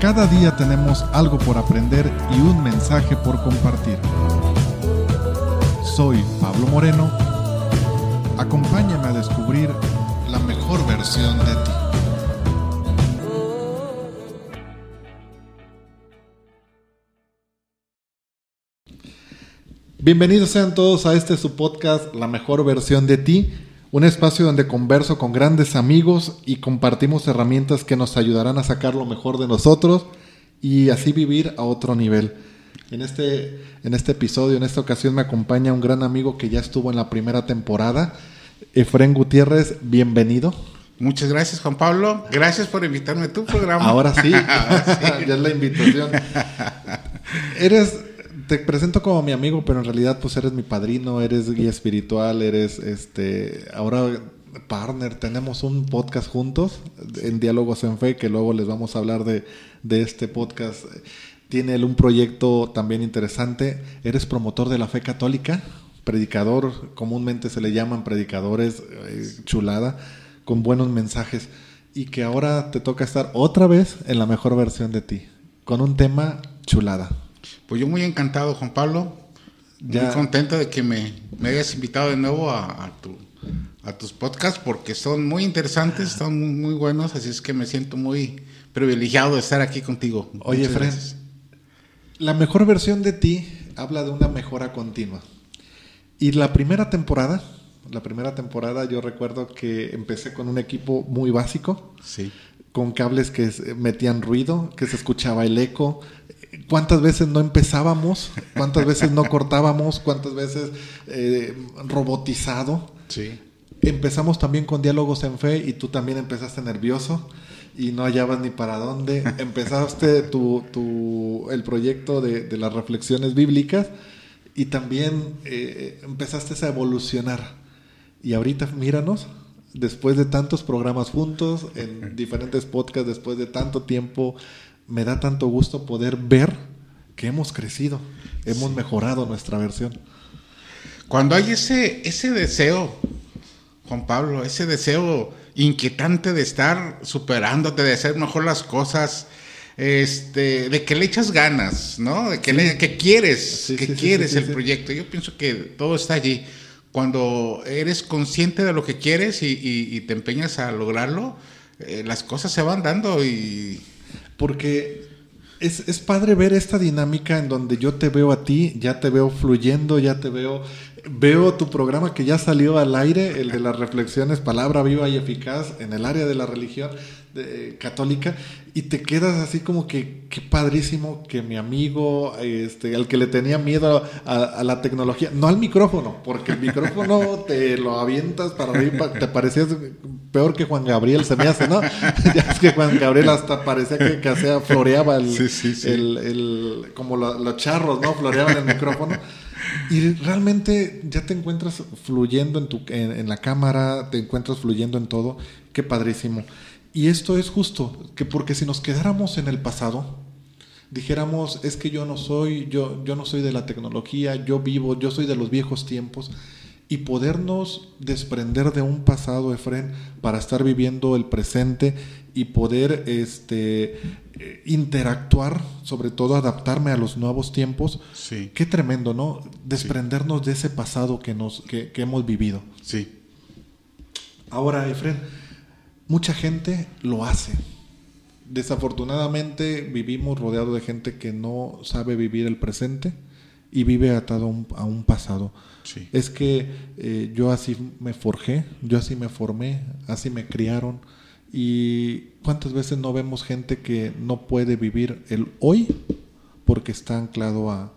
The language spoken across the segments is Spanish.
Cada día tenemos algo por aprender y un mensaje por compartir. Soy Pablo Moreno. Acompáñame a descubrir la mejor versión de ti. Bienvenidos sean todos a este su podcast, La mejor versión de ti, un espacio donde converso con grandes amigos y compartimos herramientas que nos ayudarán a sacar lo mejor de nosotros y así vivir a otro nivel. En este, en este episodio, en esta ocasión, me acompaña un gran amigo que ya estuvo en la primera temporada, Efren Gutiérrez, bienvenido. Muchas gracias, Juan Pablo. Gracias por invitarme a tu programa. Ahora sí, ya es la invitación. Eres, te presento como mi amigo, pero en realidad pues eres mi padrino, eres guía espiritual, eres este, ahora partner, tenemos un podcast juntos en Diálogos en Fe, que luego les vamos a hablar de, de este podcast. Tiene un proyecto también interesante. Eres promotor de la fe católica, predicador, comúnmente se le llaman predicadores, eh, chulada, con buenos mensajes. Y que ahora te toca estar otra vez en la mejor versión de ti, con un tema chulada. Pues yo muy encantado, Juan Pablo. Ya. Muy contento de que me, me hayas invitado de nuevo a, a tu, a tus podcasts porque son muy interesantes, son muy, muy buenos, así es que me siento muy privilegiado de estar aquí contigo. Oye, Muchas Fred, gracias. la mejor versión de ti habla de una mejora continua. Y la primera temporada, la primera temporada yo recuerdo que empecé con un equipo muy básico, Sí. con cables que metían ruido, que se escuchaba el eco. ¿Cuántas veces no empezábamos? ¿Cuántas veces no cortábamos? ¿Cuántas veces eh, robotizado? Sí. Empezamos también con diálogos en fe y tú también empezaste nervioso y no hallabas ni para dónde. Empezaste tu, tu- el proyecto de, de las reflexiones bíblicas y también eh, empezaste a evolucionar. Y ahorita míranos, después de tantos programas juntos, en diferentes podcasts, después de tanto tiempo, me da tanto gusto poder ver que hemos crecido, hemos mejorado nuestra versión. Cuando hay ese, ese deseo, Juan Pablo, ese deseo inquietante de estar superándote, de hacer mejor las cosas, este, de que le echas ganas, ¿no? De que, le- que quieres, Sí, que sí, quieres el proyecto. Yo pienso que todo está allí. Cuando eres consciente de lo que quieres y, y- y te empeñas a lograrlo, eh, las cosas se van dando y Porque es, es padre ver esta dinámica en donde yo te veo a ti, ya te veo fluyendo, ya te veo, veo tu programa que ya salió al aire, el de las reflexiones, palabra viva y eficaz en el área de la religión de- católica, y te quedas así como que, qué padrísimo que mi amigo, este, al que le tenía miedo a, a la tecnología, no al micrófono, porque el micrófono te lo avientas para arriba, te parecías peor que Juan Gabriel, se me hace, ¿no? ya es que Juan Gabriel hasta parecía que, que hacía, floreaba el, Sí, sí, sí. el- el- como lo- los charros, ¿no? Floreaban el micrófono. Y realmente ya te encuentras fluyendo en, tu, en, en la cámara, te encuentras fluyendo en todo. Qué padrísimo. Y esto es justo, que porque si nos quedáramos en el pasado, dijéramos, es que yo no soy, yo, yo no soy de la tecnología, yo vivo, yo soy de los viejos tiempos, y podernos desprender de un pasado, Efren, para estar viviendo el presente y poder este, eh, interactuar, sobre todo adaptarme a los nuevos tiempos, sí, qué tremendo, ¿no? Desprendernos de ese pasado que, nos, que, que hemos vivido. sí. Ahora, Efren, mucha gente lo hace. Desafortunadamente vivimos rodeados de gente que no sabe vivir el presente y vive atado a un, a un pasado. Sí. Es que eh, yo así me forjé, yo así me formé, así me criaron. Y cuántas veces no vemos gente que no puede vivir el hoy porque está anclado a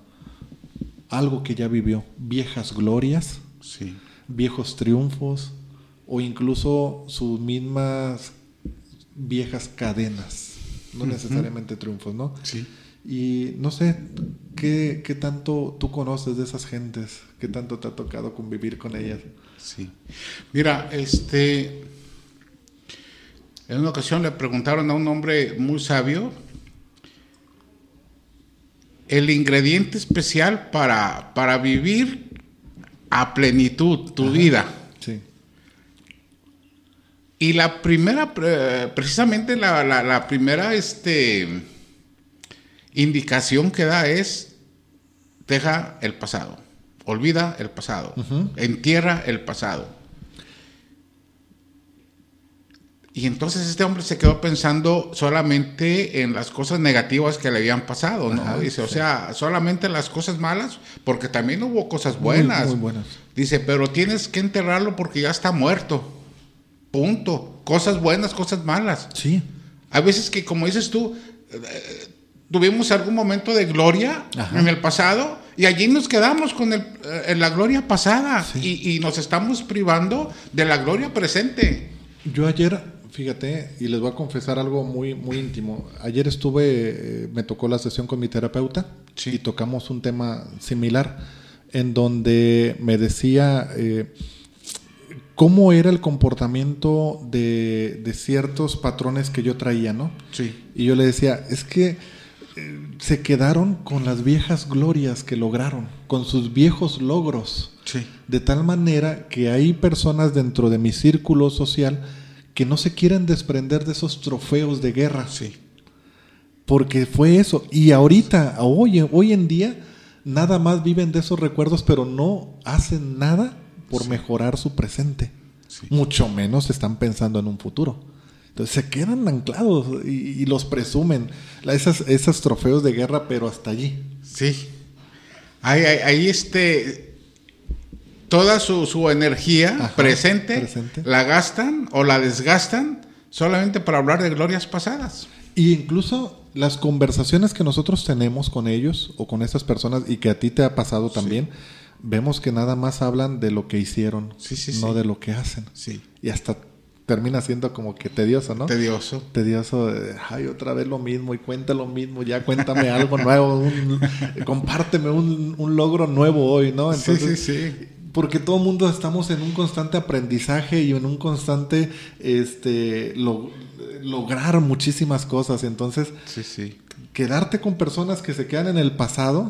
algo que ya vivió, viejas glorias, Sí. viejos triunfos o incluso sus mismas viejas cadenas, no necesariamente triunfos, ¿no? Sí. Y no sé, ¿qué, ¿qué tanto tú conoces de esas gentes? ¿Qué tanto te ha tocado convivir con ellas? Sí. Mira, este. En una ocasión le preguntaron a un hombre muy sabio el ingrediente especial para, para vivir a plenitud tu vida. Y la primera, pre- precisamente la, la- la primera este, indicación que da es, deja el pasado, olvida el pasado, entierra el pasado. Y entonces este hombre se quedó pensando solamente en las cosas negativas que le habían pasado, ¿no? Dice, o sea, solamente las cosas malas, porque también hubo cosas buenas. Muy, buenas. Dice, pero tienes que enterrarlo porque ya está muerto. Punto. Cosas buenas, cosas malas. Sí. Hay veces que, como dices tú, eh, tuvimos algún momento de gloria en el pasado y allí nos quedamos con el, eh, la gloria pasada y, y nos estamos privando de la gloria presente. Yo ayer Fíjate, y les voy a confesar algo muy, muy íntimo. Ayer estuve, eh, me tocó la sesión con mi terapeuta y tocamos un tema similar en donde me decía eh, cómo era el comportamiento de, ciertos patrones que yo traía, ¿no? Sí. Y yo le decía, es que eh, se quedaron con las viejas glorias que lograron, con sus viejos logros. Sí. De tal manera que hay personas dentro de mi círculo social que no se quieren desprender de esos trofeos de guerra. Sí. Porque fue eso. Y ahorita, hoy, hoy en día, nada más viven de esos recuerdos, pero no hacen nada por mejorar su presente. Mucho menos están pensando en un futuro. Entonces se quedan anclados y, los presumen. Esas, trofeos de guerra, pero hasta allí. Sí. ahí este toda su, energía presente, la gastan o la desgastan solamente para hablar de glorias pasadas. Y incluso las conversaciones que nosotros tenemos con ellos o con esas personas y que a ti te ha pasado también, vemos que nada más hablan de lo que hicieron, no de lo que hacen. Y hasta termina siendo como que tedioso, ¿no? Tedioso. Tedioso, ay, otra vez lo mismo y cuenta lo mismo, ya cuéntame algo nuevo, compárteme un, un, logro nuevo hoy, ¿no? Entonces, sí, sí, sí porque todo el mundo estamos en un constante aprendizaje y en un constante este lograr muchísimas cosas entonces sí, sí. quedarte con personas que se quedan en el pasado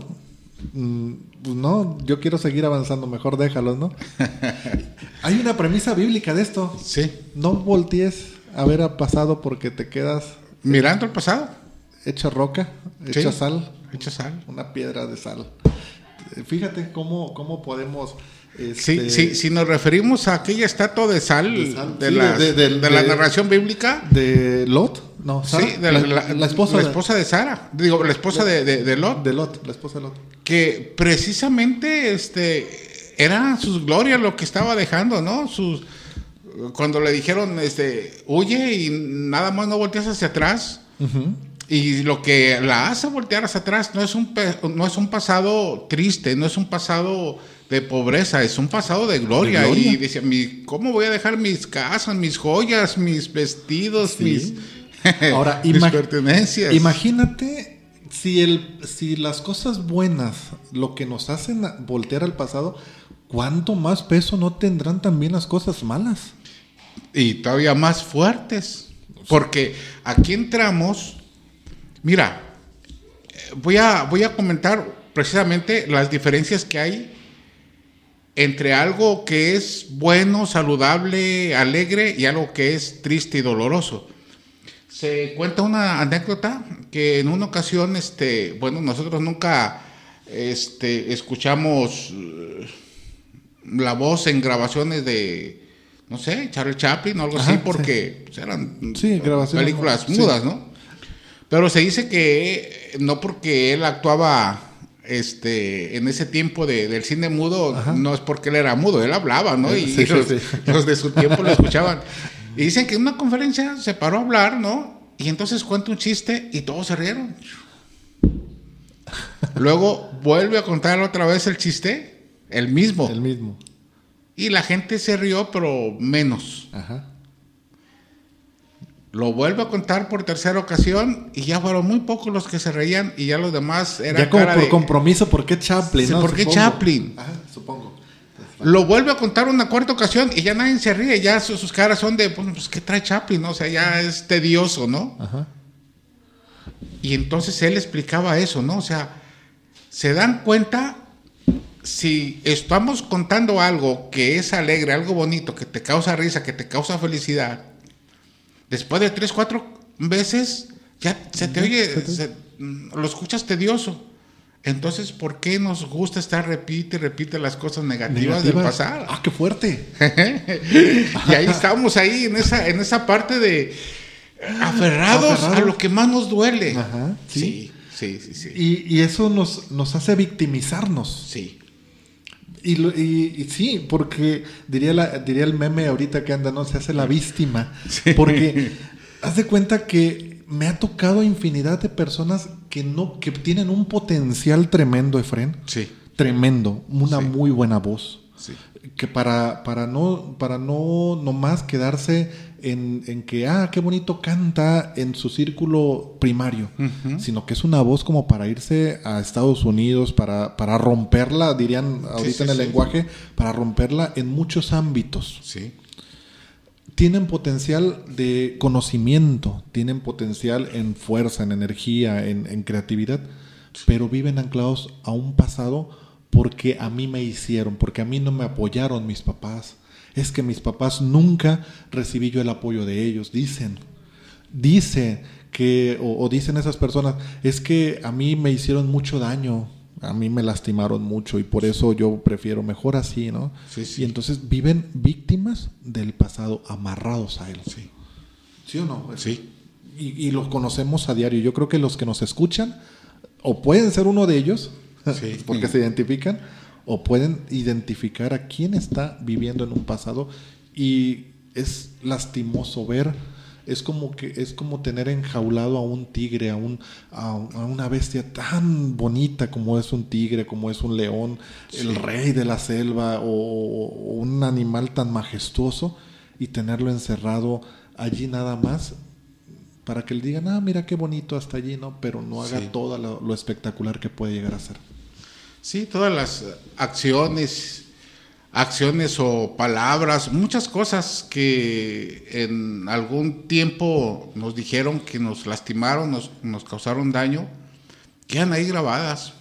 pues no yo quiero seguir avanzando mejor déjalos no hay una premisa bíblica de esto. Sí. No voltees a ver al pasado porque te quedas mirando el pasado. hecha roca hecha sal. hecha sal. Una piedra de sal. Fíjate cómo, cómo podemos Sí, sí, si nos referimos a aquella estatua de sal, de, la, narración bíblica. De Lot, no, Sí, de la, esposa, la esposa de Sara, digo, la esposa de, Lot. De Lot, la esposa de Lot. Que precisamente este, era sus glorias lo que estaba dejando, ¿no? Sus, cuando le dijeron, este, huye y nada más no volteas hacia atrás. Y lo que la hace voltear hacia atrás no es un, no es un pasado triste, no es un pasado de pobreza, es un pasado de gloria. Y decía, ¿cómo voy a dejar mis casas, mis joyas, mis vestidos, mis, Ahora, pertenencias? Imagínate si, el, si las cosas buenas, lo que nos hacen voltear al pasado, ¿cuánto más peso no tendrán también las cosas malas? Y todavía más fuertes. Porque aquí entramos, mira, voy a, voy a comentar precisamente las diferencias que hay entre algo que es bueno, saludable, alegre y algo que es triste y doloroso. Se cuenta una anécdota que en una ocasión, este, bueno, nosotros nunca este, escuchamos eh, la voz en grabaciones de, no sé, Charlie Chaplin o algo así, porque pues, eran películas mudas, ¿no? Pero se dice que no porque él actuaba este, en ese tiempo de, del cine mudo, no es porque él era mudo, él hablaba, ¿no? Y, los, de su tiempo lo escuchaban. Y dicen que en una conferencia se paró a hablar, ¿no? Y entonces cuenta un chiste y todos se rieron. Luego vuelve a contar otra vez el chiste, el mismo. El mismo. Y la gente se rió, pero menos. Ajá. Lo vuelvo a contar por tercera ocasión y ya fueron muy pocos los que se reían y ya los demás eran. Ya como por compromiso, ¿por qué Chaplin? ¿Por qué Chaplin? supongo. Lo vuelve a contar una cuarta ocasión y ya nadie se ríe, ya sus, caras son de, pues, ¿qué trae Chaplin? O sea, ya es tedioso, ¿no? Ajá. Y entonces él explicaba eso, ¿no? O sea, se dan cuenta si estamos contando algo que es alegre, algo bonito, que te causa risa, que te causa felicidad, después de tres, cuatro veces, ya se te oye, mm, lo escuchas tedioso. Entonces, ¿por qué nos gusta estar repite y repite las cosas negativas, del pasado? ¡Ah, qué fuerte! y ahí estamos ahí en esa, en esa parte de aferrados, a lo que más nos duele. Ajá, sí, sí, sí, sí. Y, y, eso nos, nos hace victimizarnos. Sí. Y, y, sí, porque diría, la, diría el meme ahorita que anda, ¿no? Se hace la víctima. Porque haz de cuenta que me ha tocado infinidad de personas que no, que tienen un potencial tremendo, Efren. Sí. Tremendo, una muy buena voz. Sí. Que para, para no, para no nomás quedarse en, que, ah, qué bonito canta en su círculo primario, sino que es una voz como para irse a Estados Unidos, para, para romperla, dirían ahorita en el lenguaje, para romperla en muchos ámbitos. Sí. Tienen potencial de conocimiento, tienen potencial en fuerza, en energía, en, en creatividad, pero viven anclados a un pasado porque a mí me hicieron, porque a mí no me apoyaron mis papás es que mis papás nunca recibí yo el apoyo de ellos, dicen. Dice que, o, dicen esas personas, es que a mí me hicieron mucho daño, a mí me lastimaron mucho y por eso yo prefiero mejor así, ¿no? Sí, sí. Y entonces viven víctimas del pasado, amarrados a él. Sí. ¿Sí o no? Sí. Y, y los conocemos a diario. Yo creo que los que nos escuchan, o pueden ser uno de ellos, porque se identifican, o pueden identificar a quién está viviendo en un pasado y es lastimoso ver es como que es como tener enjaulado a un tigre, a, un, a, una bestia tan bonita como es un tigre, como es un león, el rey de la selva o, un animal tan majestuoso y tenerlo encerrado allí nada más para que le digan, ah, mira qué bonito hasta allí, ¿no? Pero no haga todo lo espectacular que puede llegar a ser. Sí, todas las acciones, acciones o palabras, muchas cosas que en algún tiempo nos dijeron que nos lastimaron, nos, nos causaron daño, quedan ahí grabadas.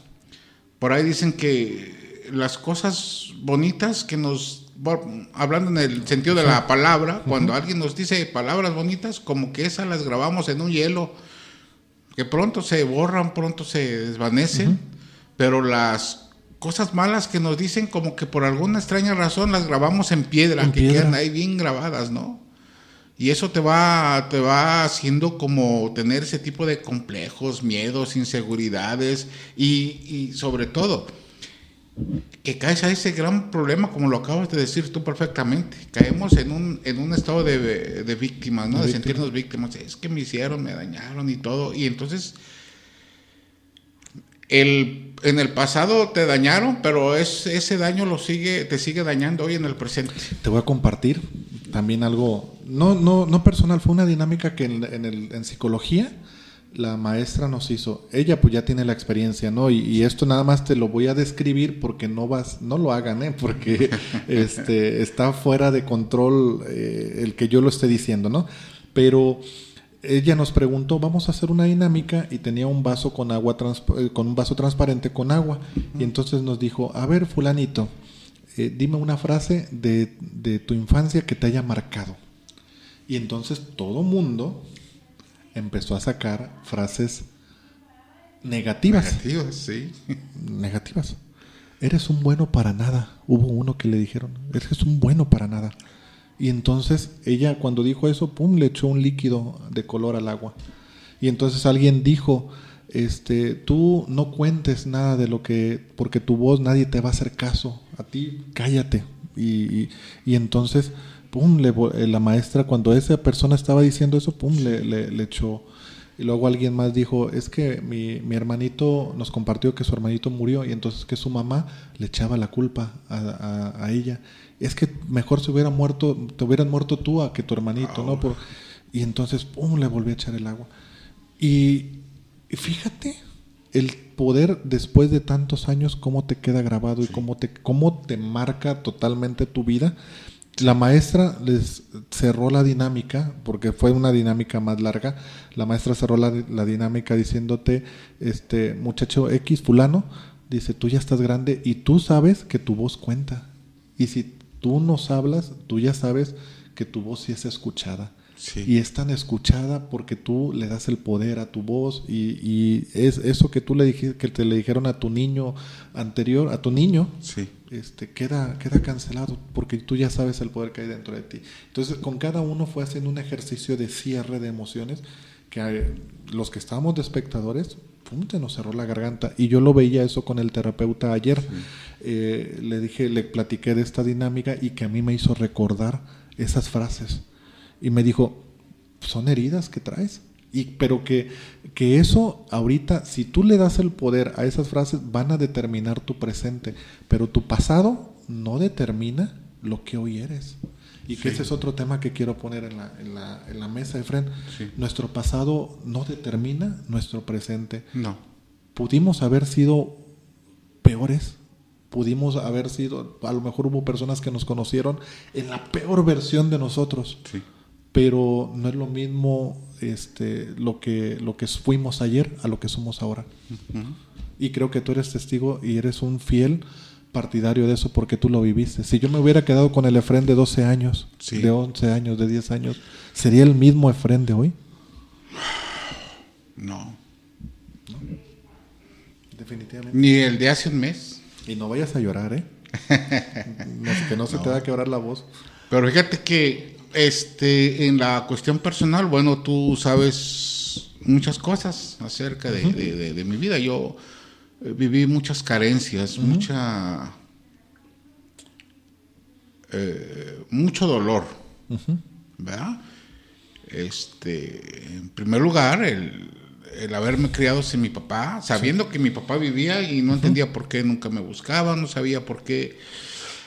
Por ahí dicen que las cosas bonitas que nos, hablando en el sentido de la palabra, cuando alguien nos dice palabras bonitas, como que esas las grabamos en un hielo, que pronto se borran, pronto se desvanecen pero las cosas malas que nos dicen como que por alguna extraña razón las grabamos en piedra, que quedan ahí bien grabadas, ¿no? Y eso te va, te va haciendo como tener ese tipo de complejos, miedos, inseguridades y, y sobre todo que caes a ese gran problema, como lo acabas de decir tú perfectamente. Caemos en un, en un estado de, de víctimas, ¿no? De, sentirnos víctimas. Es que me hicieron, me dañaron y todo. Y entonces el, en el pasado te dañaron, pero es, ese daño lo sigue, te sigue dañando hoy en el presente. Te voy a compartir también algo, no, no, no personal, fue una dinámica que en, el, en psicología la maestra nos hizo. Ella pues ya tiene la experiencia, ¿no? Y, esto nada más te lo voy a describir porque no vas, no lo hagan, ¿eh? Porque este, está fuera de control eh, el que yo lo esté diciendo, ¿no? Pero ella nos preguntó, vamos a hacer una dinámica y tenía un vaso con agua eh, con un vaso transparente con agua y entonces nos dijo, a ver fulanito, eh, dime una frase de, de, tu infancia que te haya marcado. Y entonces todo mundo empezó a sacar frases negativas. Negativas, sí. Negativas. Eres un bueno para nada. Hubo uno que le dijeron, eres un bueno para nada. Y entonces ella cuando dijo eso, pum, le echó un líquido de color al agua. Y entonces alguien dijo, este, tú no cuentes nada de lo que, porque tu voz nadie te va a hacer caso, a ti cállate. Y, y, entonces, pum, le, eh, la maestra, cuando esa persona estaba diciendo eso, pum, le, le, echó. Y luego alguien más dijo, es que mi, mi, hermanito nos compartió que su hermanito murió y entonces que su mamá le echaba la culpa a, a ella es que mejor se hubiera muerto, te hubieran muerto tú a que tu hermanito, ¿no? Por, y entonces, pum, le volví a echar el agua. Y, fíjate el poder después de tantos años, cómo te queda grabado y cómo te, cómo te marca totalmente tu vida. La maestra les cerró la dinámica, porque fue una dinámica más larga. La maestra cerró la, la dinámica diciéndote, este muchacho X, fulano, dice, tú ya estás grande y tú sabes que tu voz cuenta. Y si tú nos hablas, tú ya sabes que tu voz sí es escuchada. Y es tan escuchada porque tú le das el poder a tu voz y, y es eso que tú le dijiste, que te le dijeron a tu niño anterior, a tu niño, Sí. este, queda, queda cancelado porque tú ya sabes el poder que hay dentro de ti. Entonces, con cada uno fue haciendo un ejercicio de cierre de emociones que los que estábamos de espectadores, pum, te nos cerró la garganta. Y yo lo veía eso con el terapeuta ayer. Eh, le dije, le platiqué de esta dinámica y que a mí me hizo recordar esas frases. Y me dijo, son heridas que traes. Y, pero que, que eso ahorita, si tú le das el poder a esas frases, van a determinar tu presente. Pero tu pasado no determina lo que hoy eres. Y que Sí. ese es otro tema que quiero poner en la, en la, en la mesa, Efren. Sí. Nuestro pasado no determina nuestro presente. No. Pudimos haber sido peores. Pudimos haber sido, a lo mejor hubo personas que nos conocieron en la peor versión de nosotros Sí. pero no es lo mismo este, lo, que, lo que fuimos ayer a lo que somos ahora. Y creo que tú eres testigo y eres un fiel partidario de eso porque tú lo viviste. Si yo me hubiera quedado con el Efren de 12 años, Sí. de 11 años, de 10 años, ¿sería el mismo Efren de hoy? No. Definitivamente. Ni el de hace un mes. Y no vayas a llorar, ¿eh? No, que no se te va a quebrar la voz. Pero fíjate que este en la cuestión personal, bueno, tú sabes muchas cosas acerca de, de- de- de mi vida. Yo viví muchas carencias, mucha eh, mucho dolor. ¿verdad? Este, en primer lugar, el, el haberme criado sin mi papá, sabiendo que mi papá vivía y no entendía por qué nunca me buscaba, no sabía por qué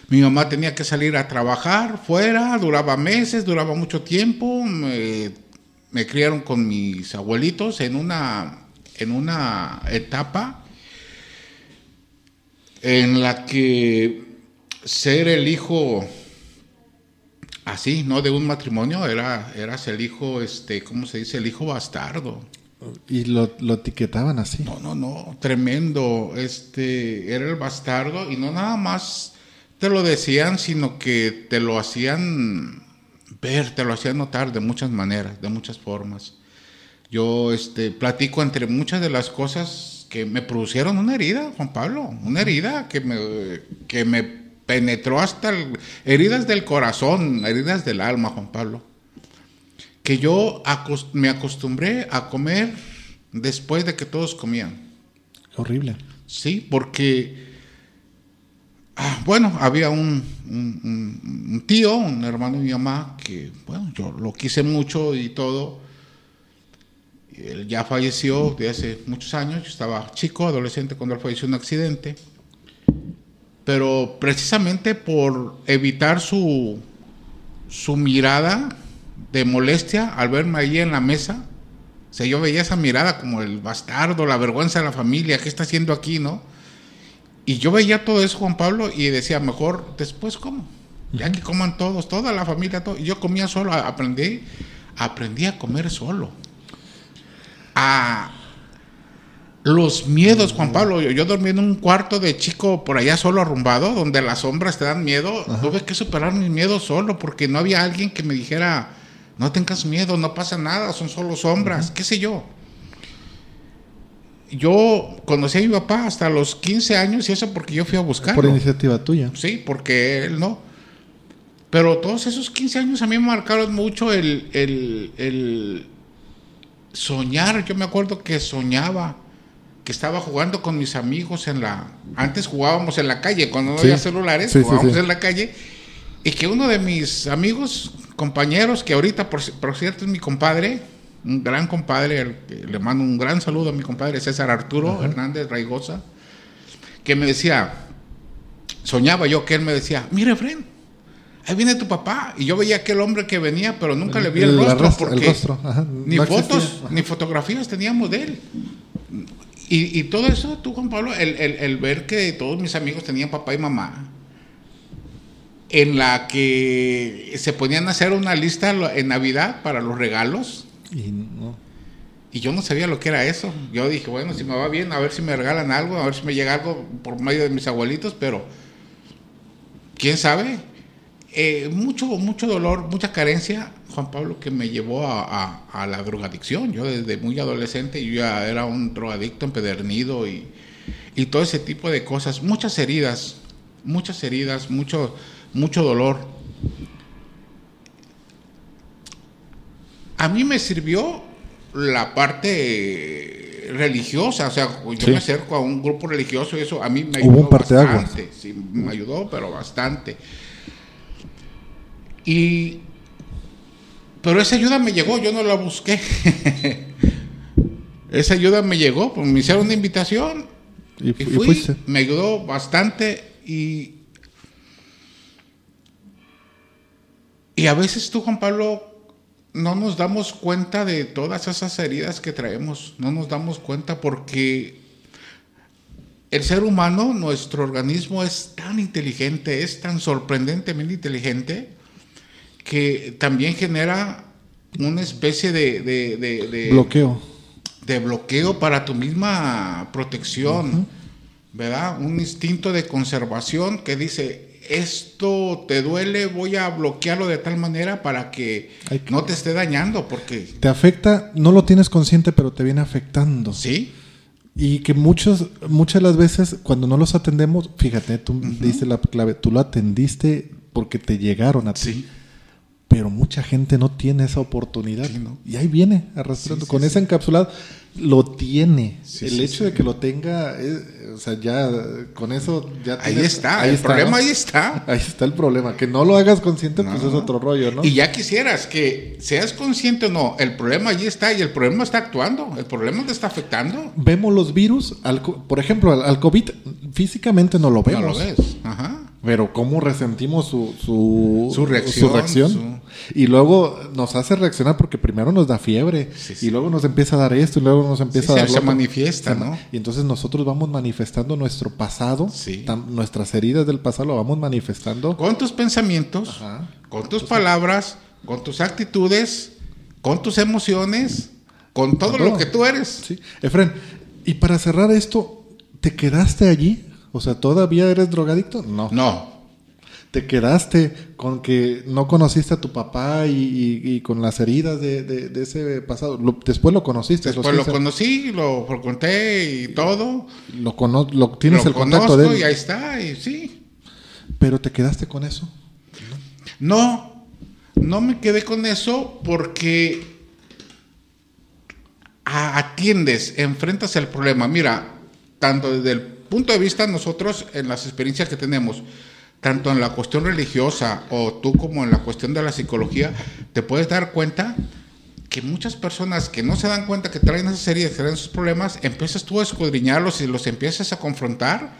mi mamá tenía que salir a trabajar fuera, duraba meses, duraba mucho tiempo. Me, me criaron con mis abuelitos en una, en una etapa en la que ser el hijo así, no de un matrimonio, era, eras el hijo, este, ¿cómo se dice? El hijo bastardo. Y lo, lo etiquetaban así. No, no, no, tremendo. Este, era el bastardo y no nada más te lo decían, sino que te lo hacían ver, te lo hacían notar de muchas maneras, de muchas formas. Yo este, platico entre muchas de las cosas que me produjeron una herida, Juan Pablo, una herida que me, que me penetró hasta el- heridas del corazón, heridas del alma, Juan Pablo. Que yo me acostumbré a comer después de que todos comían. Horrible. Sí, porque, ah, bueno, había un- un tío, un hermano de mi mamá, que, bueno, yo lo quise mucho y todo. Él ya falleció de hace muchos años, yo estaba chico, adolescente, cuando él falleció en un accidente. Pero precisamente por evitar su, su mirada de molestia al verme ahí en la mesa, o sea, yo veía esa mirada como el bastardo, la vergüenza de la familia, ¿qué está haciendo aquí, no? Y yo veía todo eso, Juan Pablo, y decía, mejor después como. Ya que coman todos, toda la familia, todo. Y yo comía solo, aprendí, aprendí a comer solo. A los miedos, Juan Pablo. Yo, yo dormí en un cuarto de chico por allá solo arrumbado, donde las sombras te dan miedo. Tuve que superar mis miedos solo, porque no había alguien que me dijera, no tengas miedo, no pasa nada, son solo sombras, qué sé yo. Yo conocí a mi papá hasta los 15 años y eso porque yo fui a buscarlo. Por iniciativa tuya. Sí, porque él no. Pero todos esos 15 años a mí me marcaron mucho el, el- el soñar. Yo me acuerdo que soñaba que estaba jugando con mis amigos en la... Antes jugábamos en la calle, cuando no Sí. había celulares, Sí, jugábamos sí. en la calle. Y que uno de mis amigos, compañeros, que ahorita por, por cierto es mi compadre, un gran compadre, le mando un gran saludo a mi compadre César Arturo Hernández Raigosa, que me decía, soñaba yo que él me decía, mire, Fren, ahí viene tu papá. Y yo veía aquel hombre que venía, pero nunca le vi el, El rostro, rostro, el porque rostro, ajá, ni no fotos, existía. ni fotografías teníamos de él. Y, y todo eso, tú, Juan Pablo, el, el- ver que todos mis amigos tenían papá y mamá, en la que se ponían a hacer una lista en Navidad para los regalos. Y no. Y yo no sabía lo que era eso. Yo dije, bueno, si me va bien, a ver si me regalan algo, a ver si me llega algo por medio de mis abuelitos, pero quién sabe. Eh, mucho, mucho dolor, mucha carencia, Juan Pablo, que me llevó a, a, la drogadicción. Yo desde muy adolescente yo ya era un drogadicto empedernido y, y todo ese tipo de cosas. Muchas heridas, muchas heridas, mucho, mucho dolor. A mí me sirvió la parte religiosa, o sea, yo me acerco a un grupo religioso y eso a mí me ayudó bastante, sí, me ayudó, pero bastante. Y pero esa ayuda me llegó, yo no la busqué. esa ayuda me llegó, pues me hicieron una invitación y, fui, me ayudó bastante y y a veces tú Juan Pablo no nos damos cuenta de todas esas heridas que traemos, no nos damos cuenta porque el ser humano, nuestro organismo es tan inteligente, es tan sorprendentemente inteligente, que también genera una especie de, bloqueo. De bloqueo para tu misma protección, ¿verdad? Un instinto de conservación que dice, esto te duele, voy a bloquearlo de tal manera para que, no te esté dañando, porque... Te afecta, no lo tienes consciente, pero te viene afectando. Sí. Y que muchos, muchas de las veces cuando no los atendemos, fíjate, tú diste la clave, tú lo atendiste porque te llegaron a ti. Sí. Pero mucha gente no tiene esa oportunidad. Y ahí viene arrastrando. con ese encapsulado lo tiene. el hecho de que lo tenga, o sea, ya con eso ya Ahí está, el problema ahí está. Ahí está el problema. Que no lo hagas consciente, pues es otro rollo, ¿no? Y ya quisieras que seas consciente o no, el problema ahí está y el problema está actuando. El problema te está afectando. Vemos los virus, por ejemplo, al, al, COVID, físicamente no lo vemos. No lo ves. Ajá. Pero cómo resentimos su, su, reacción. Y luego nos hace reaccionar porque primero nos da fiebre y luego nos empieza a dar esto y luego nos empieza a dar... Se, se manifiesta, ¿no? Y entonces nosotros vamos manifestando nuestro pasado, nuestras heridas del pasado lo vamos manifestando. Con tus pensamientos, con tus palabras, con tus actitudes, con tus emociones, con todo, lo que tú eres. Sí. Efren, y para cerrar esto, ¿te quedaste allí? O sea, ¿todavía eres drogadicto? No. No. ¿Te quedaste con que no conociste a tu papá y, con las heridas de, ese pasado? después lo conociste. Después lo, conocí, lo, conté y todo. Lo, cono lo tienes el contacto de él. y ahí está, y sí. ¿Pero te quedaste con eso? No, no me quedé con eso porque atiendes, enfrentas el problema. Mira, tanto desde el punto de vista nosotros en las experiencias que tenemos, tanto en la cuestión religiosa o tú como en la cuestión de la psicología, te puedes dar cuenta que muchas personas que no se dan cuenta que traen esa serie, que traen esos problemas, empiezas tú a escudriñarlos y los empiezas a confrontar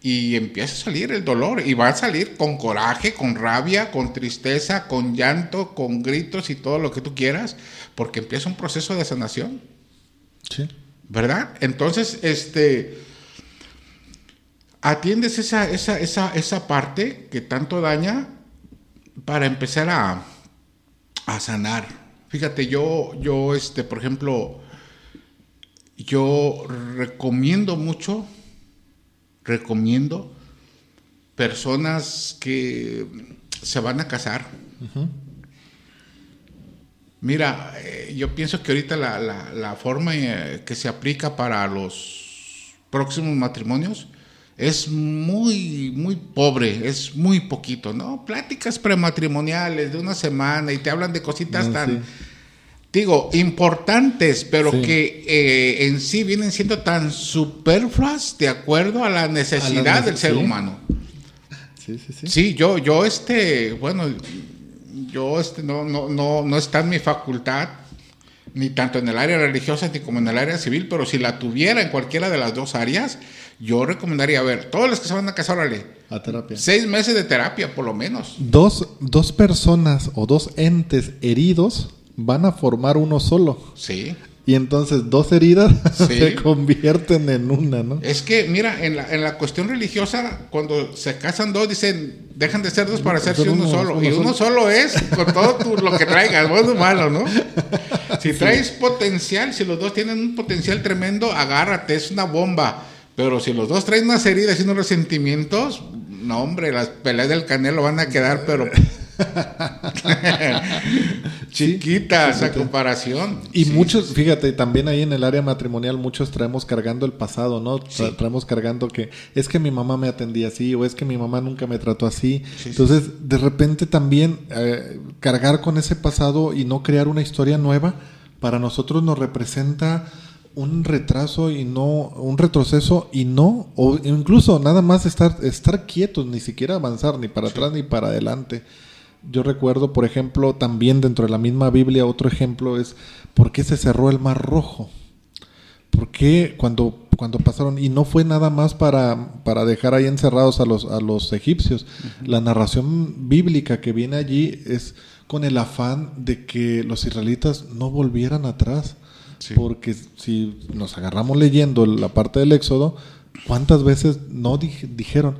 y empieza a salir el dolor y va a salir con coraje, con rabia, con tristeza, con llanto, con gritos y todo lo que tú quieras, porque empieza un proceso de sanación. Sí. ¿Verdad? Entonces, este atiendes esa, esa, esa, esa parte que tanto daña para empezar a, a sanar. Fíjate, yo, yo, este, por ejemplo, yo recomiendo mucho, recomiendo personas que se van a casar. Mira, eh, yo pienso que ahorita la, la, la forma eh, que se aplica para los próximos matrimonios es muy, muy pobre, es muy poquito, ¿no? Pláticas prematrimoniales de una semana y te hablan de cositas tan, digo, importantes, pero que eh, en sí vienen siendo tan superfluas de acuerdo a la necesidad del ser humano. Sí, sí, sí. Sí, yo, yo, este, bueno, yo, este, no, no, no, no está en mi facultad, ni tanto en el área religiosa ni como en el área civil, pero si la tuviera en cualquiera de las dos áreas, yo recomendaría, a ver, todos los que se van a casar, órale. A terapia. Seis meses de terapia, por lo menos. Dos, dos personas o dos entes heridos van a formar uno solo. Sí. Y entonces dos heridas se convierten en una, ¿no? Es que, mira, en la, en la cuestión religiosa, cuando se casan dos, dicen, dejan de ser dos para hacerse uno, solo. y uno solo. es con todo lo que traigas, bueno malo, ¿no? Si traes potencial, si los dos tienen un potencial tremendo, agárrate, es una bomba. Pero si los dos traen unas heridas y unos resentimientos, no, hombre, las peleas del canelo van a quedar, pero Chiquita esa comparación. Y muchos, fíjate, también ahí en el área matrimonial, muchos traemos cargando el pasado, ¿no? Traemos cargando que es que mi mamá me atendía así o es que mi mamá nunca me trató así. Entonces, de repente también eh, cargar con ese pasado y no crear una historia nueva, para nosotros nos representa un retraso y no un retroceso y no o incluso nada más estar estar quietos ni siquiera avanzar ni para atrás ni para adelante. Yo recuerdo por ejemplo también dentro de la misma Biblia otro ejemplo es por qué se cerró el mar rojo por qué cuando cuando pasaron y no fue nada más para, para dejar ahí encerrados a los a los egipcios. La narración bíblica que viene allí es con el afán de que los israelitas no volvieran atrás porque si nos agarramos leyendo la parte del Éxodo, ¿cuántas veces no dijeron,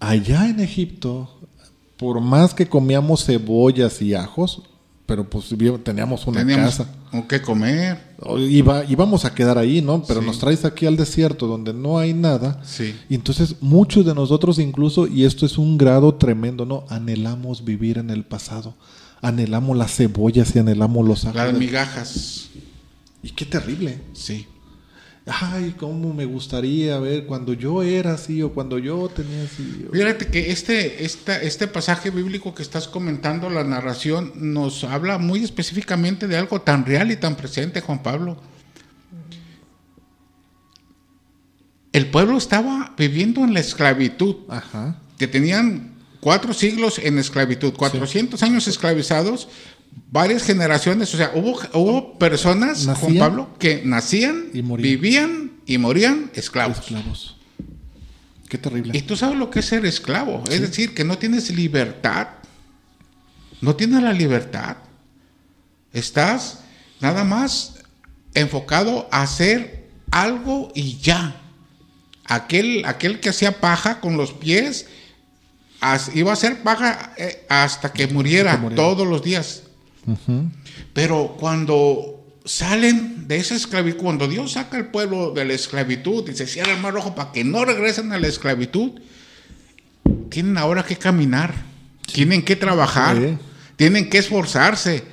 allá en Egipto, por más que comíamos cebollas y ajos, pero pues teníamos una casa. ¿O qué comer? Iba, íbamos a quedar ahí, ¿no? Pero nos traes aquí al desierto donde no hay nada. Sí. Y entonces muchos de nosotros incluso, y esto es un grado tremendo, ¿no? Anhelamos vivir en el pasado. Anhelamos las cebollas y anhelamos los ajos. Las migajas. Y qué terrible. Sí. Ay, cómo me gustaría ver cuando yo era así o cuando yo tenía así. Fíjate que este, este pasaje bíblico que estás comentando, la narración, nos habla muy específicamente de algo tan real y tan presente, Juan Pablo. El pueblo estaba viviendo en la esclavitud, Ajá. que tenían cuatro siglos en esclavitud, 400 años esclavizados, varias generaciones, o sea, hubo, hubo personas, Juan Pablo, que nacían, vivían y morían esclavos. Esclavos. Qué terrible. Y tú sabes lo que es ser esclavo, es decir, que no tienes libertad, no tienes la libertad, estás nada más enfocado a hacer algo y ya. Aquel, aquel que hacía paja con los pies, iba a hacer paja eh, hasta que muriera, todos los días. Pero cuando salen de esa esclavitud, cuando Dios saca al pueblo de la esclavitud y se cierra el mar rojo para que no regresen a la esclavitud, tienen ahora que caminar, tienen que trabajar, tienen que esforzarse.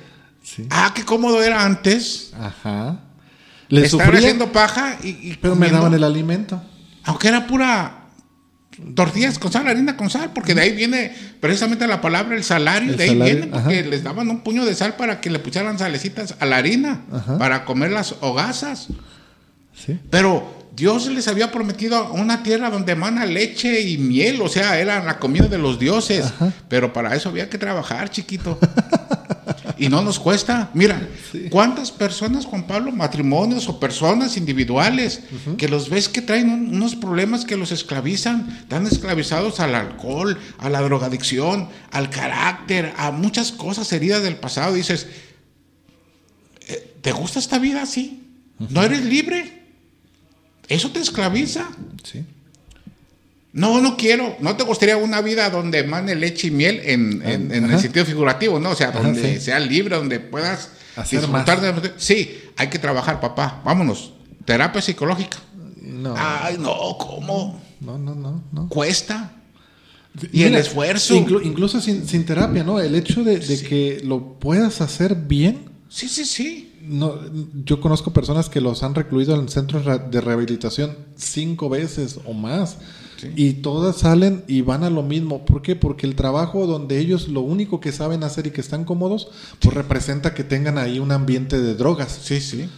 Ah, qué cómodo era antes. Ajá. Estar haciendo paja y, Pero me daban el alimento. Aunque era pura tortillas con sal, harina con sal, porque de ahí viene precisamente la palabra el salario, de ahí viene porque les daban un puño de sal para que le pusieran salecitas a la harina, para comer las hogazas. Pero Dios les había prometido una tierra donde emana leche y miel, o sea, era la comida de los dioses, pero para eso había que trabajar, chiquito. y no nos cuesta. Mira, ¿cuántas personas, Juan Pablo, matrimonios o personas individuales, que los ves que traen unos problemas que los esclavizan, están esclavizados al alcohol, a la drogadicción, al carácter, a muchas cosas heridas del pasado? dices, eh, ¿te gusta esta vida así? ¿No eres libre? ¿Eso te esclaviza? Sí. No, no quiero. ¿No te gustaría una vida donde mane leche y miel en, el sentido figurativo, ¿no? O sea, donde sea libre, donde puedas Hacer disfrutar de... Sí, hay que trabajar, papá. Vámonos. Terapia psicológica. No. Ay, no, ¿cómo? No, no, no. no. Cuesta. Y el esfuerzo. incluso sin, terapia, ¿no? El hecho de, que lo puedas hacer bien. Sí, sí, sí. No, yo conozco personas que los han recluido en centros de rehabilitación cinco veces o más. Y todas salen y van a lo mismo. ¿Por qué? Porque el trabajo donde ellos lo único que saben hacer y que están cómodos, pues representa que tengan ahí un ambiente de drogas. Sí, sí.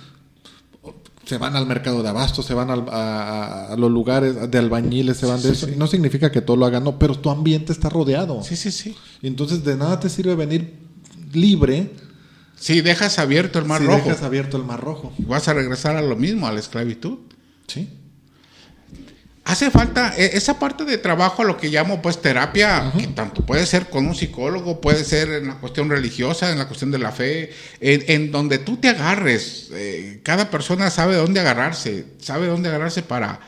Se van al mercado de abasto, se van a, los lugares de albañiles, se van de eso. No significa que todo lo hagan, no, pero tu ambiente está rodeado. Sí, sí, sí. entonces de nada te sirve venir libre. Si dejas abierto el mar rojo. Si dejas abierto el mar rojo. Vas a regresar a lo mismo, a la esclavitud. Sí hace falta e, esa parte de trabajo a lo que llamo pues terapia, que tanto puede ser con un psicólogo, puede ser en la cuestión religiosa, en la cuestión de la fe, en, donde tú te agarres. Eh, cada persona sabe dónde agarrarse, sabe dónde agarrarse para,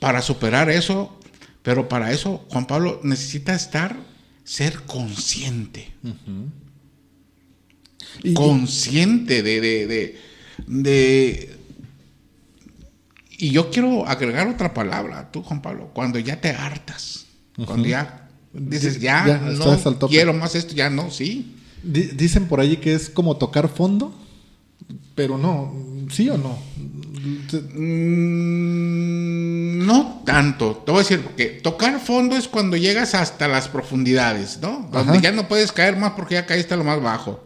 para superar eso, pero para eso Juan Pablo necesita estar, ser consciente. consciente de, de, de y yo quiero agregar otra palabra, tú, Juan Pablo, cuando ya te hartas, cuando ya Dices, ya, Ya, no quiero más esto, ya no, sí. Di- Dicen por ahí que es como tocar fondo, pero no, ¿sí o no? Mm, no tanto, te voy a decir, porque tocar fondo es cuando llegas hasta las profundidades, ¿no? Donde Ajá. ya no puedes caer más porque ya caíste a lo más bajo.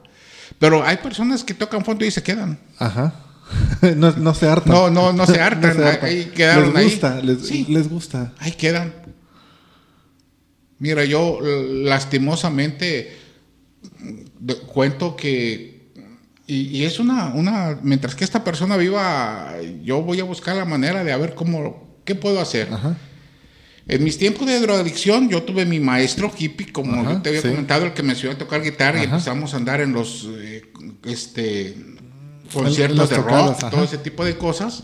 Pero hay personas que tocan fondo y se quedan. Ajá. no, no se hartan. No, no, no se hartan, hartan. ahí quedaron les ahí. gusta, Les, Sí. les gusta. Ahí quedan. Mira, yo lastimosamente de- cuento que y, y es una, una mientras que esta persona viva, yo voy a buscar la manera de a ver cómo qué puedo hacer. Ajá. En mis tiempos de drogadicción, yo tuve mi maestro hippie, como Ajá, yo te había sí. comentado, el que me enseñó a tocar guitarra y empezamos a andar en los eh, este conciertos de tocadas, rock, ajá. todo ese tipo de cosas.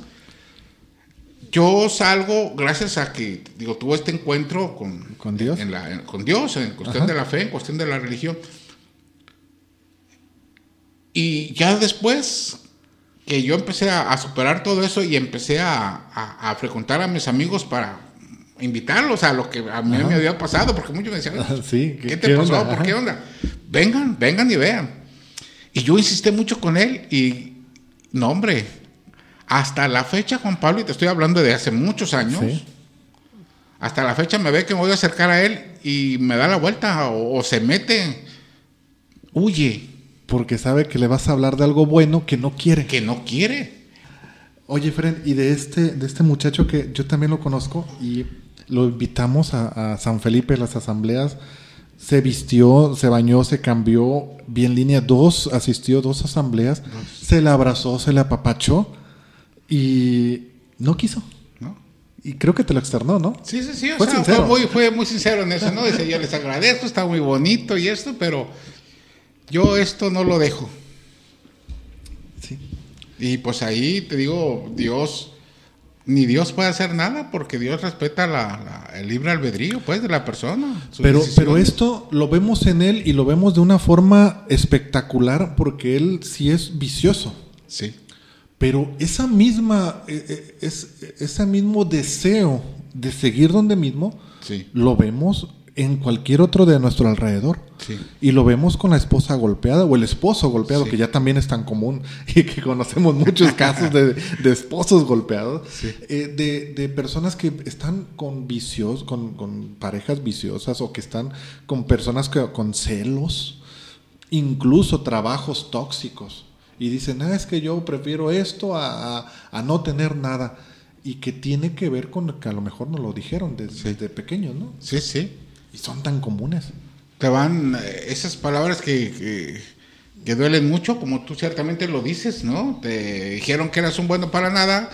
Yo salgo gracias a que digo tuve este encuentro con, ¿Con Dios? en la- en- con Dios, en cuestión Ajá. de la fe, en cuestión de la religión. Y ya después que yo empecé a, a superar todo eso y empecé a, a- a frecuentar a mis amigos para invitarlos a lo que a mí Ajá. me había pasado, porque muchos me decían, Sí, ¿qué, ¿qué- te qué pasó? onda? ¿Por qué onda? Vengan, vengan y vean. Y yo insistí mucho con él y, no hombre, hasta la fecha, Juan Pablo, y te estoy hablando de hace muchos años, Sí. hasta la fecha me ve que me voy a acercar a él y me da la vuelta o, o se mete, huye, Porque sabe que le vas a hablar de algo bueno que no quiere. que no quiere. Oye, Fren, y de este, de este muchacho que yo también lo conozco y lo invitamos a, a San Felipe, las asambleas, se vistió, se bañó, se cambió, bien línea, dos, asistió dos asambleas, se le abrazó, se le apapachó y no quiso. ¿no? Y creo que te lo externó, ¿no? Sí, sí, sí, o Fue sea, sincero. Fue, muy, fue muy sincero en eso, ¿no? Dice, yo les agradezco, está muy bonito y esto, pero yo esto no lo dejo. Sí. Y pues ahí te digo, Dios, ni Dios puede hacer nada porque Dios respeta la- la- el libre albedrío, pues, de la persona. Pero, pero esto lo vemos en él y lo vemos de una forma espectacular porque él sí es vicioso. Sí, Pero esa misma, eh, eh, es, ese mismo deseo de seguir donde mismo, sí, lo vemos en cualquier otro de nuestro alrededor. sí. Y lo vemos con la esposa golpeada o el esposo golpeado, Sí. que ya también es tan común y que conocemos muchos casos de, de esposos golpeados, eh, de, de personas que están con vicios, con, con parejas viciosas o que están con personas que, con celos, incluso trabajos tóxicos. Y dicen, ah, es que yo prefiero esto a, a- a no tener nada. Y que tiene que ver con que a lo mejor nos lo dijeron desde, desde pequeños, ¿no? Sí, sí. Y son tan comunes. Te van eh, esas palabras que, que, que duelen mucho, como tú ciertamente lo dices, ¿no? Te dijeron que eras un bueno para nada,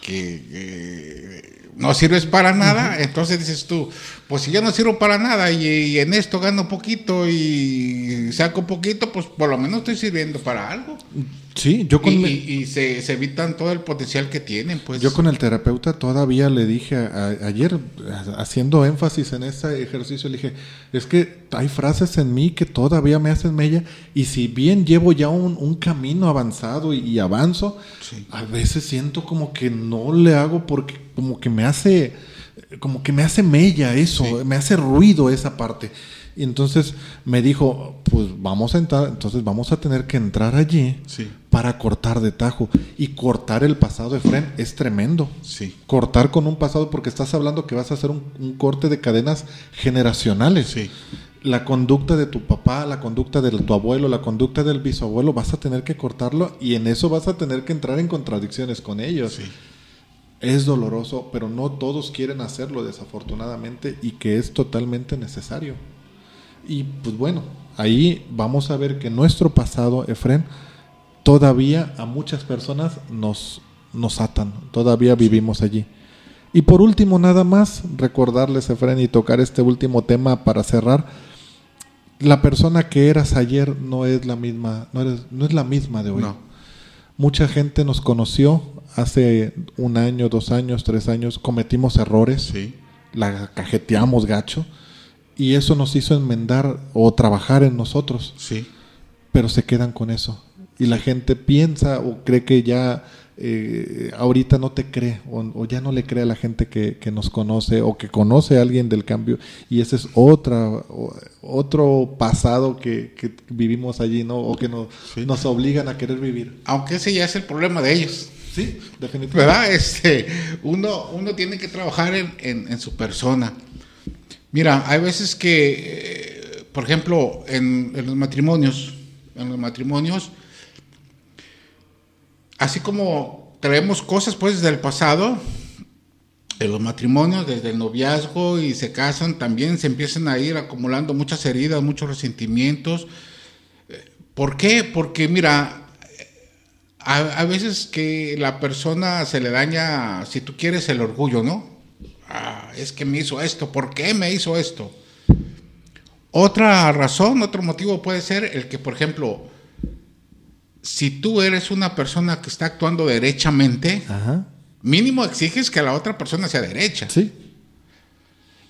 que no sirves para nada, entonces dices tú, pues si yo no sirvo para nada y, y en esto gano poquito y saco poquito, pues por lo menos estoy sirviendo para algo. Sí, yo con, Y, mi- y- y se, se evitan todo el potencial que tienen, pues. yo con el terapeuta todavía le dije a- a- ayer, a- haciendo énfasis en ese ejercicio, le dije, es que hay frases en mí que todavía me hacen mella y si bien llevo ya un, un camino avanzado y, y avanzo, Sí. a veces siento como que no le hago porque como que me hace, como que me hace mella eso, Sí. me hace ruido esa parte. Y entonces me dijo, pues vamos a entrar, entonces vamos a tener que entrar allí Sí. Para cortar de tajo. Y cortar el pasado de Fren es tremendo. Sí. Cortar con un pasado porque estás hablando que vas a hacer un, un corte de cadenas generacionales. Sí. La conducta de tu papá, la conducta de tu abuelo, la conducta del bisabuelo, vas a tener que cortarlo y en eso vas a tener que entrar en contradicciones con ellos. Sí. Es doloroso, pero no todos quieren hacerlo desafortunadamente y que es totalmente necesario. Y pues bueno, ahí vamos a ver que nuestro pasado, Efren, todavía a muchas personas nos, nos atan, todavía vivimos allí. Y por último, nada más, recordarles, Efren, y tocar este último tema para cerrar. La persona que eras ayer no es la misma, no, eres, no es la misma de hoy. No. Mucha gente nos conoció hace un año, dos años, tres años, cometimos errores, Sí. la cajeteamos gacho y eso nos hizo enmendar o trabajar en nosotros, Sí. pero se quedan con eso. Y la gente piensa o cree que ya eh, ahorita no te cree o, ya no le cree a la gente que, nos conoce o que conoce a alguien del cambio. Y ese es otra otro pasado que, vivimos allí no o que nos, nos obligan a querer vivir. Aunque ese ya es el problema de ellos. Sí definitivamente. Verdad este uno uno tiene que trabajar en, en, su persona. Mira hay veces que eh, por ejemplo en, en los matrimonios en los matrimonios así como traemos cosas pues del pasado, en los matrimonios, desde el noviazgo y se casan, también se empiezan a ir acumulando muchas heridas, muchos resentimientos. ¿Por qué? Porque mira, a, veces que la persona se le daña, si tú quieres, el orgullo, ¿no? Ah, es que me hizo esto, ¿por qué me hizo esto? Otra razón, otro motivo puede ser el que, por ejemplo, si tú eres una persona que está actuando derechamente, mínimo exiges que la otra persona sea derecha. Sí.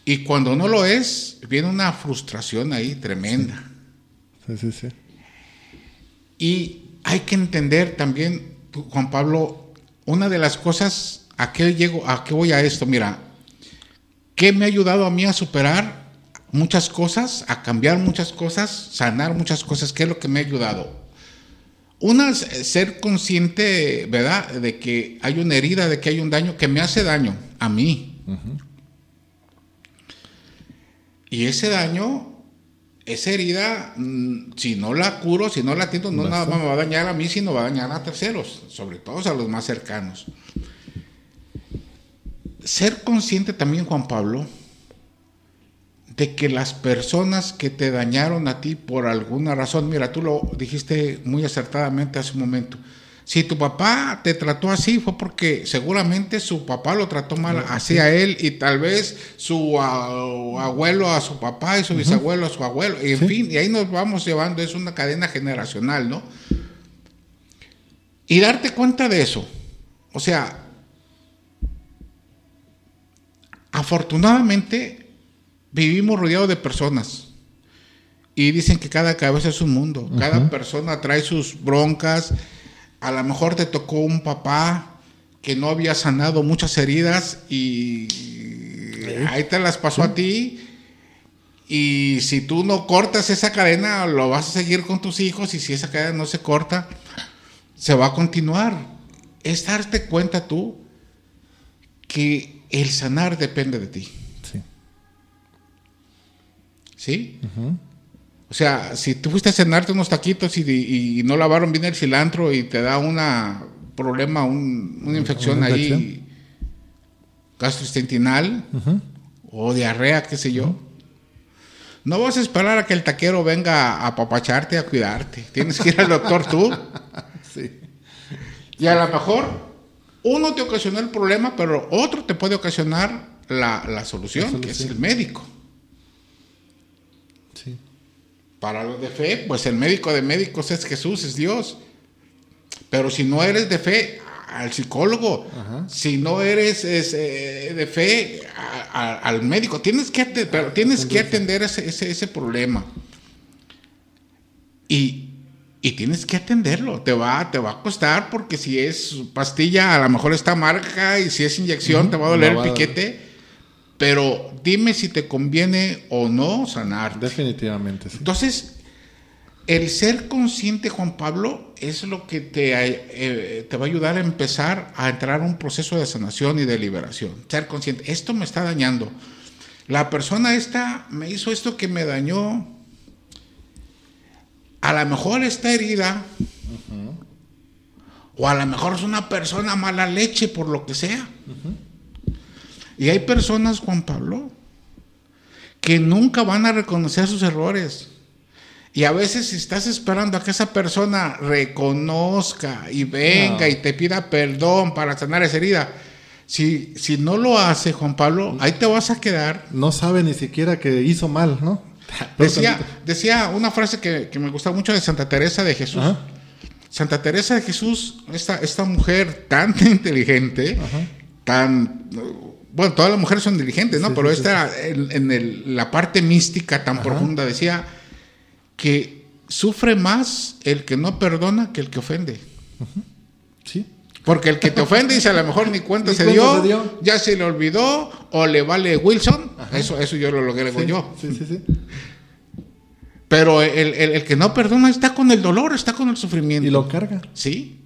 Y cuando no lo es, viene una frustración ahí tremenda. Sí, sí, sí. Y hay que entender también, Juan Pablo, una de las cosas, ¿a qué llego, a qué voy a esto? Mira, ¿qué me ha ayudado a mí a superar muchas cosas, a cambiar muchas cosas, sanar muchas cosas? ¿Qué es lo que me ha ayudado? Una es ser consciente, ¿verdad?, de que hay una herida, de que hay un daño que me hace daño a mí. Y ese daño, esa herida, mm, si no la curo, si no la atiendo, no nada más me va a dañar a mí, sino va a dañar a terceros, sobre todo a los más cercanos. Ser consciente también, Juan Pablo, de que las personas que te dañaron a ti por alguna razón, mira, tú lo dijiste muy acertadamente hace un momento, si tu papá te trató así fue porque seguramente su papá lo trató mal así a él y tal vez su abuelo a su papá y su bisabuelo a su abuelo, y en fin, y ahí nos vamos llevando, es una cadena generacional, ¿no? Y darte cuenta de eso, o sea, afortunadamente vivimos rodeados de personas. Y dicen que cada cabeza es un mundo. Cada persona trae sus broncas. A lo mejor te tocó un papá que no había sanado muchas heridas y ahí te las pasó a ti. Y si tú no cortas esa cadena, lo vas a seguir con tus hijos. Y si esa cadena no se corta, se va a continuar. Es darte cuenta tú que el sanar depende de ti. ¿Sí? O sea, si tú fuiste a cenarte unos taquitos y, no lavaron bien el cilantro y te da una problema, una infección ahí gastrointestinal o diarrea, qué sé yo. No vas a esperar a que el taquero venga a apapacharte, a cuidarte. Tienes que ir al doctor tú. sí. Y a lo mejor uno te ocasionó el problema, pero otro te puede ocasionar la, solución, que es el médico. Para los de fe, pues el médico de médicos es Jesús, es Dios. Pero si no eres de fe, al psicólogo. Si no eres eh, de fe, al médico. Tienes que, pero tienes que atender ese, ese, problema. Y, tienes que atenderlo. Te va, te va a costar porque si es pastilla, a lo mejor está marca y si es inyección, te va a doler el piquete pero dime si te conviene o no sanar. Definitivamente. Sí. Entonces, el ser consciente, Juan Pablo, es lo que te, eh, te va a ayudar a empezar a entrar a un proceso de sanación y de liberación. Ser consciente, esto me está dañando. La persona esta me hizo esto que me dañó. A lo mejor está herida. O a lo mejor es una persona mala leche por lo que sea. Y hay personas, Juan Pablo, que nunca van a reconocer sus errores. Y a veces si estás esperando a que esa persona reconozca y venga y te pida perdón para sanar esa herida, si, si no lo hace, Juan Pablo, ahí te vas a quedar. No sabe ni siquiera que hizo mal, ¿no? Decía, decía una frase que, me gusta mucho de Santa Teresa de Jesús. Santa Teresa de Jesús, esta, esta mujer tan inteligente, tan bueno, todas las mujeres son diligentes, ¿no? Pero esta, en, la parte mística tan profunda, decía que sufre más el que no perdona que el que ofende. Sí. Porque el que te ofende dice a lo mejor ni cuenta, se, dio, ya se le olvidó, o le vale Wilson. Eso, eso yo lo logré Sí, yo. sí, sí, sí. Pero el, el- el que no perdona está con el dolor, está con el sufrimiento. Y lo carga. Sí.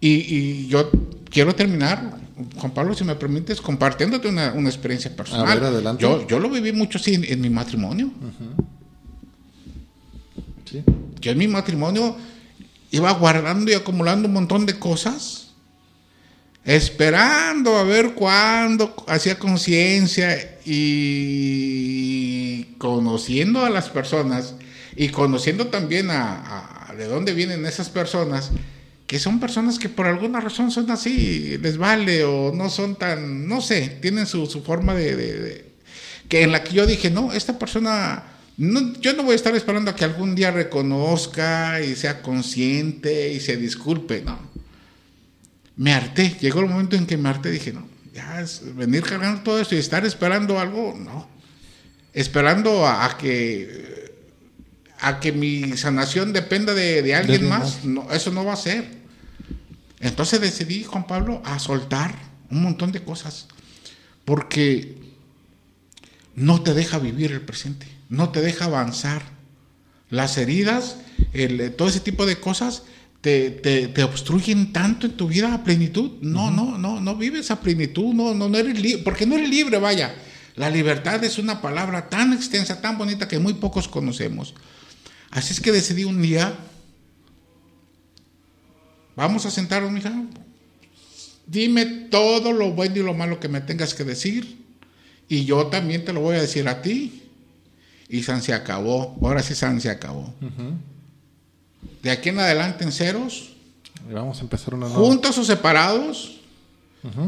Y, y yo quiero terminar, Juan Pablo, si me permites, compartiéndote una, una experiencia personal. A ver, adelante. Yo, yo lo viví mucho así en, en mi matrimonio. Sí. Yo en mi matrimonio iba guardando y acumulando un montón de cosas, esperando a ver cuándo hacía conciencia y conociendo a las personas y conociendo también a, a de dónde vienen esas personas, que son personas que por alguna razón son así, les vale o no son tan, no sé, tienen su, su forma de, de- de- que en la que yo dije, no, esta persona, no, yo no voy a estar esperando a que algún día reconozca y sea consciente y se disculpe, no. Me harté, llegó el momento en que me harté, dije, no, ya es venir cargando todo esto y estar esperando algo, no. Esperando a, a que a que mi sanación dependa de, de alguien alguien más, no, eso no va a ser. Entonces decidí, Juan Pablo, a soltar un montón de cosas, porque no te deja vivir el presente, no te deja avanzar. Las heridas, el- todo ese tipo de cosas te, te- te obstruyen tanto en tu vida a plenitud. No, no, no, no vives a plenitud, no, no, no eres libre, porque no eres libre, vaya. La libertad es una palabra tan extensa, tan bonita que muy pocos conocemos. Así es que decidí un día, vamos a sentarnos, mija, dime todo lo bueno y lo malo que me tengas que decir, y yo también te lo voy a decir a ti. Y San se acabó, ahora sí San se acabó. De aquí en adelante en ceros, Y vamos a empezar una nueva. juntos o separados,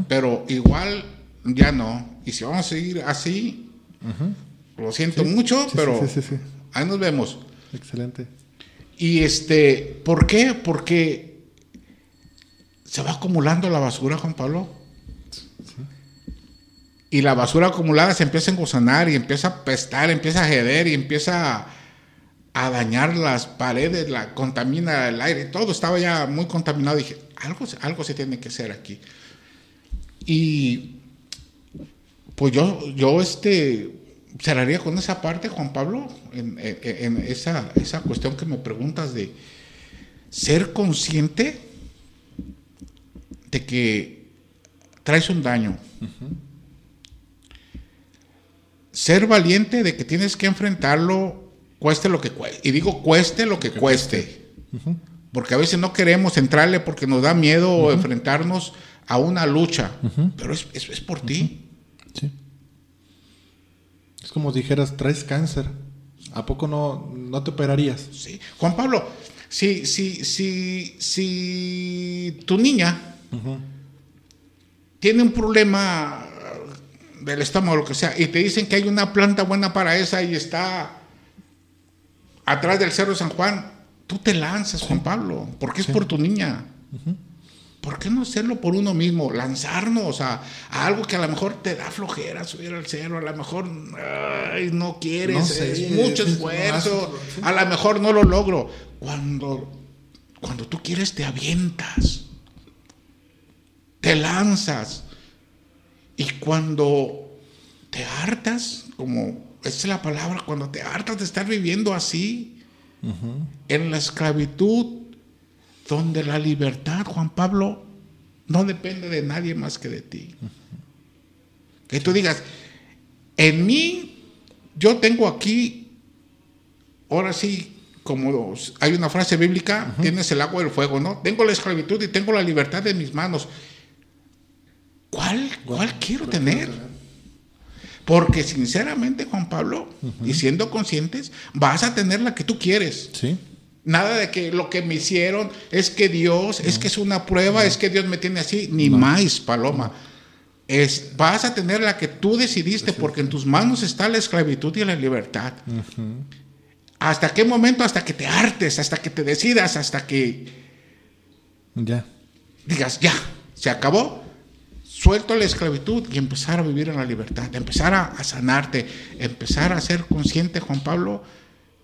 pero igual ya no. Y si vamos a seguir así, lo siento mucho, Sí, pero sí, sí, sí, sí. ahí nos vemos. Excelente. Y este, ¿por qué? Porque se va acumulando la basura, Juan Pablo. Y la basura acumulada se empieza a engusanar y empieza a pestar, empieza a heder y empieza a, dañar las paredes, la contamina el aire, todo estaba ya muy contaminado. Dije, algo, algo se tiene que hacer aquí. Y pues yo, yo este, cerraría con esa parte, Juan Pablo, en- en esa, esa cuestión que me preguntas de ser consciente de que traes un daño. Ser valiente de que tienes que enfrentarlo, cueste lo que cueste. Y digo cueste lo que cueste. Porque a veces no queremos entrarle porque nos da miedo enfrentarnos a una lucha. Pero es, es- es por ti. Sí. Es como dijeras, traes cáncer. ¿A poco no, no te operarías? Sí. Juan Pablo, si, si, si, si tu niña tiene un problema del estómago, lo que sea, y te dicen que hay una planta buena para esa y está atrás del Cerro San Juan, tú te lanzas, Juan Pablo, porque es por tu niña. ¿Por qué no hacerlo por uno mismo? Lanzarnos a, a algo que a lo mejor te da flojera subir al cerro, a lo mejor ay, no quieres, No sé, es mucho esfuerzo, a lo mejor no lo logro. Cuando, cuando tú quieres te avientas, te lanzas. Y cuando te hartas, como es la palabra, cuando te hartas de estar viviendo así, en la esclavitud, donde la libertad, Juan Pablo, no depende de nadie más que de ti. Que tú digas, en mí, yo tengo aquí, ahora sí, como hay una frase bíblica, tienes el agua y el fuego, ¿no? Tengo la esclavitud y tengo la libertad en mis manos. ¿Cuál, cuál quiero tener? Porque sinceramente, Juan Pablo, y siendo conscientes, vas a tener la que tú quieres. Sí. Nada de que lo que me hicieron es que Dios, es que es una prueba, es que Dios me tiene así, ni más, Paloma. Es, vas a tener la que tú decidiste, porque en tus manos está la esclavitud y la libertad. ¿Hasta qué momento? Hasta que te hartes, hasta que te decidas, hasta que Ya. digas, ya, se acabó. Suelto la esclavitud y empezar a vivir en la libertad, empezar a, a sanarte, empezar a ser consciente, Juan Pablo,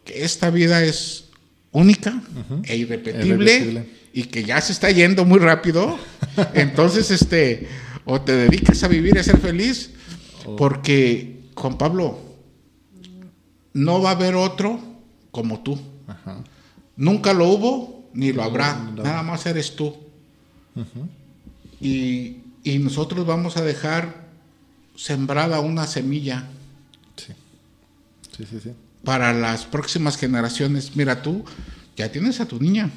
que esta vida es única e irrepetible, Irrepetible. y que ya se está yendo muy rápido. Entonces, este, o te dedicas a vivir y a ser feliz, porque Juan Pablo, no va a haber otro como tú. Ajá. Nunca lo hubo ni lo habrá. Nada más eres tú. y, y nosotros vamos a dejar sembrada una semilla Sí. Sí, sí, sí. para las próximas generaciones. Mira, tú ya tienes a tu niña.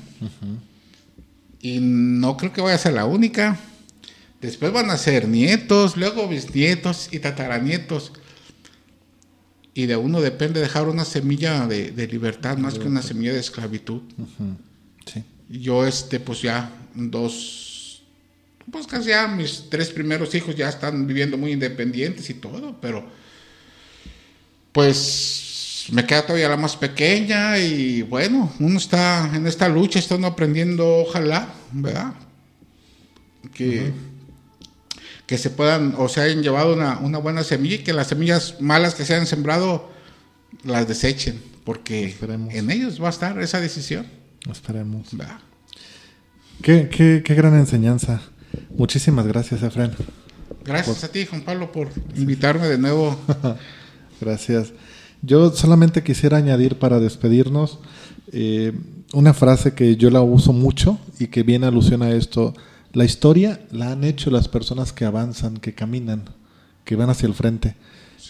Y no creo que vaya a ser la única. Después van a ser nietos, luego bisnietos y tataranietos. Y de uno depende dejar una semilla de, de libertad más que una semilla de esclavitud. Sí. Yo, este, pues ya dos, pues casi ya mis tres primeros hijos ya están viviendo muy independientes y todo, pero pues me queda todavía la más pequeña y bueno, uno está en esta lucha, está uno aprendiendo, ojalá, ¿verdad? Que, que se puedan o se hayan llevado una, una buena semilla y que las semillas malas que se hayan sembrado las desechen, porque Esperemos. en ellos va a estar esa decisión. Esperemos. ¿verdad? Qué, qué, qué gran enseñanza. Muchísimas gracias, Efren. Gracias a ti, Juan Pablo, por invitarme de nuevo. Gracias. Yo solamente quisiera añadir para despedirnos eh, una frase que yo la uso mucho y que viene alusión a esto. La historia la han hecho las personas que avanzan, que caminan, que van hacia el frente.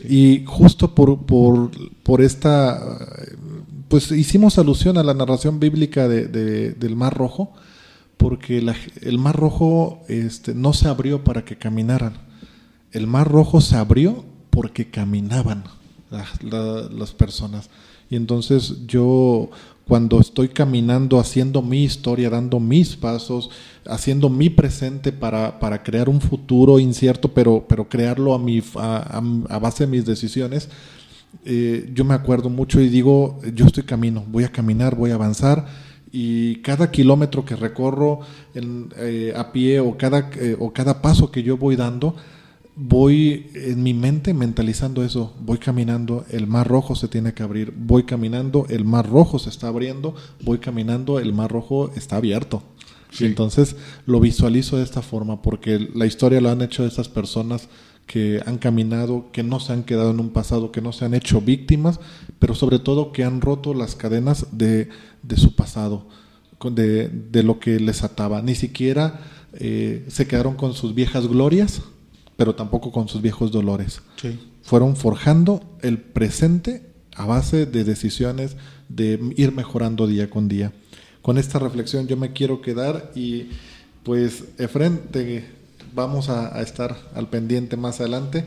Y justo por, por, por esta, pues hicimos alusión a la narración bíblica de- de- del Mar Rojo, porque el Mar Rojo este, no se abrió para que caminaran. El Mar Rojo se abrió porque caminaban la- la- las personas. Y entonces yo cuando estoy caminando, haciendo mi historia, dando mis pasos, haciendo mi presente para, para crear un futuro incierto, pero, pero crearlo a, mi, a base de mis decisiones, eh, yo me acuerdo mucho y digo, yo estoy camino, voy a caminar, voy a avanzar y cada kilómetro que recorro en, eh, a pie o cada, eh, o cada paso que yo voy dando, voy en mi mente mentalizando eso, voy caminando, el mar rojo se tiene que abrir, voy caminando, el mar rojo se está abriendo, voy caminando, el mar rojo está abierto. Sí. Y entonces lo visualizo de esta forma porque la historia lo han hecho estas personas que han caminado, que no se han quedado en un pasado, que no se han hecho víctimas, pero sobre todo que han roto las cadenas de, de su pasado, de, de lo que les ataba. Ni siquiera eh, se quedaron con sus viejas glorias, pero tampoco con sus viejos dolores. Sí. Fueron forjando el presente a base de decisiones de ir mejorando día con día. Con esta reflexión yo me quiero quedar y pues Efren, te vamos a, a estar al pendiente más adelante.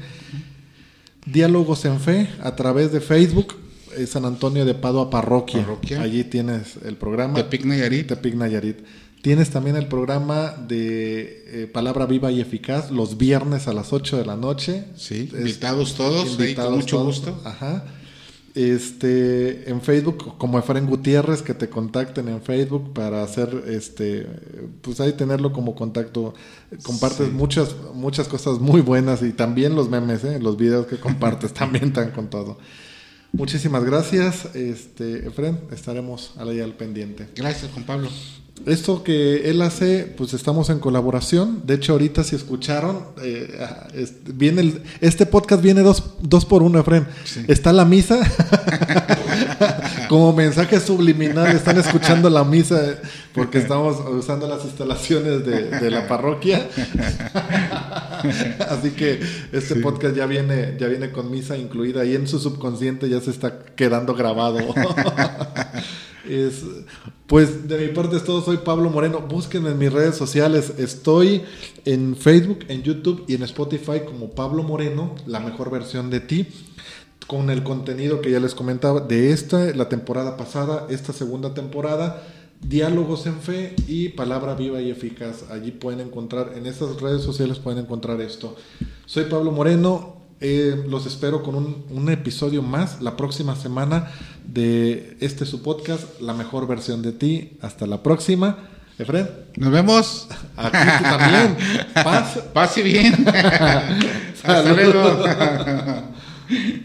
Diálogos en Fe a través de Facebook, eh, San Antonio de Padua Parroquia. Parroquia. Allí tienes el programa. Tepic Nayarit. Tepic Nayarit. Tienes también el programa de eh, Palabra Viva y Eficaz los viernes a las 8 de la noche. Sí, Es- invitados todos, ahí con invitados mucho todos. gusto. Ajá. Este, en Facebook, como Efraín Gutiérrez, que te contacten en Facebook para hacer, este, pues ahí tenerlo como contacto. Compartes Sí. muchas, muchas cosas muy buenas y también los memes, ¿eh? los videos que compartes también están con todo. Muchísimas gracias, este, Efren, estaremos ahí al pendiente. Gracias, Juan Pablo. Esto que él hace, pues estamos en colaboración. De hecho, ahorita si escucharon, eh, ah, es- viene el- este podcast viene dos, dos por uno, Efren. Sí. Está la misa, como mensaje subliminal, están escuchando la misa porque estamos usando las instalaciones de, de la parroquia. Así que este podcast ya viene, ya viene con misa incluida y en su subconsciente ya se está quedando grabado. Es, pues de mi parte es todo, soy Pablo Moreno. Búsquenme en mis redes sociales. Estoy en Facebook, en YouTube y en Spotify como Pablo Moreno, la mejor versión de ti, con el contenido que ya les comentaba de esta, la temporada pasada, esta segunda temporada. Diálogos en fe y palabra viva y eficaz. Allí pueden encontrar, en estas redes sociales pueden encontrar esto. Soy Pablo Moreno, eh, los espero con un, un episodio más la próxima semana de este su podcast, La mejor versión de ti. Hasta la próxima. Efren, Nos vemos. aquí tú también. Paz. Paz y bien. Hasta luego.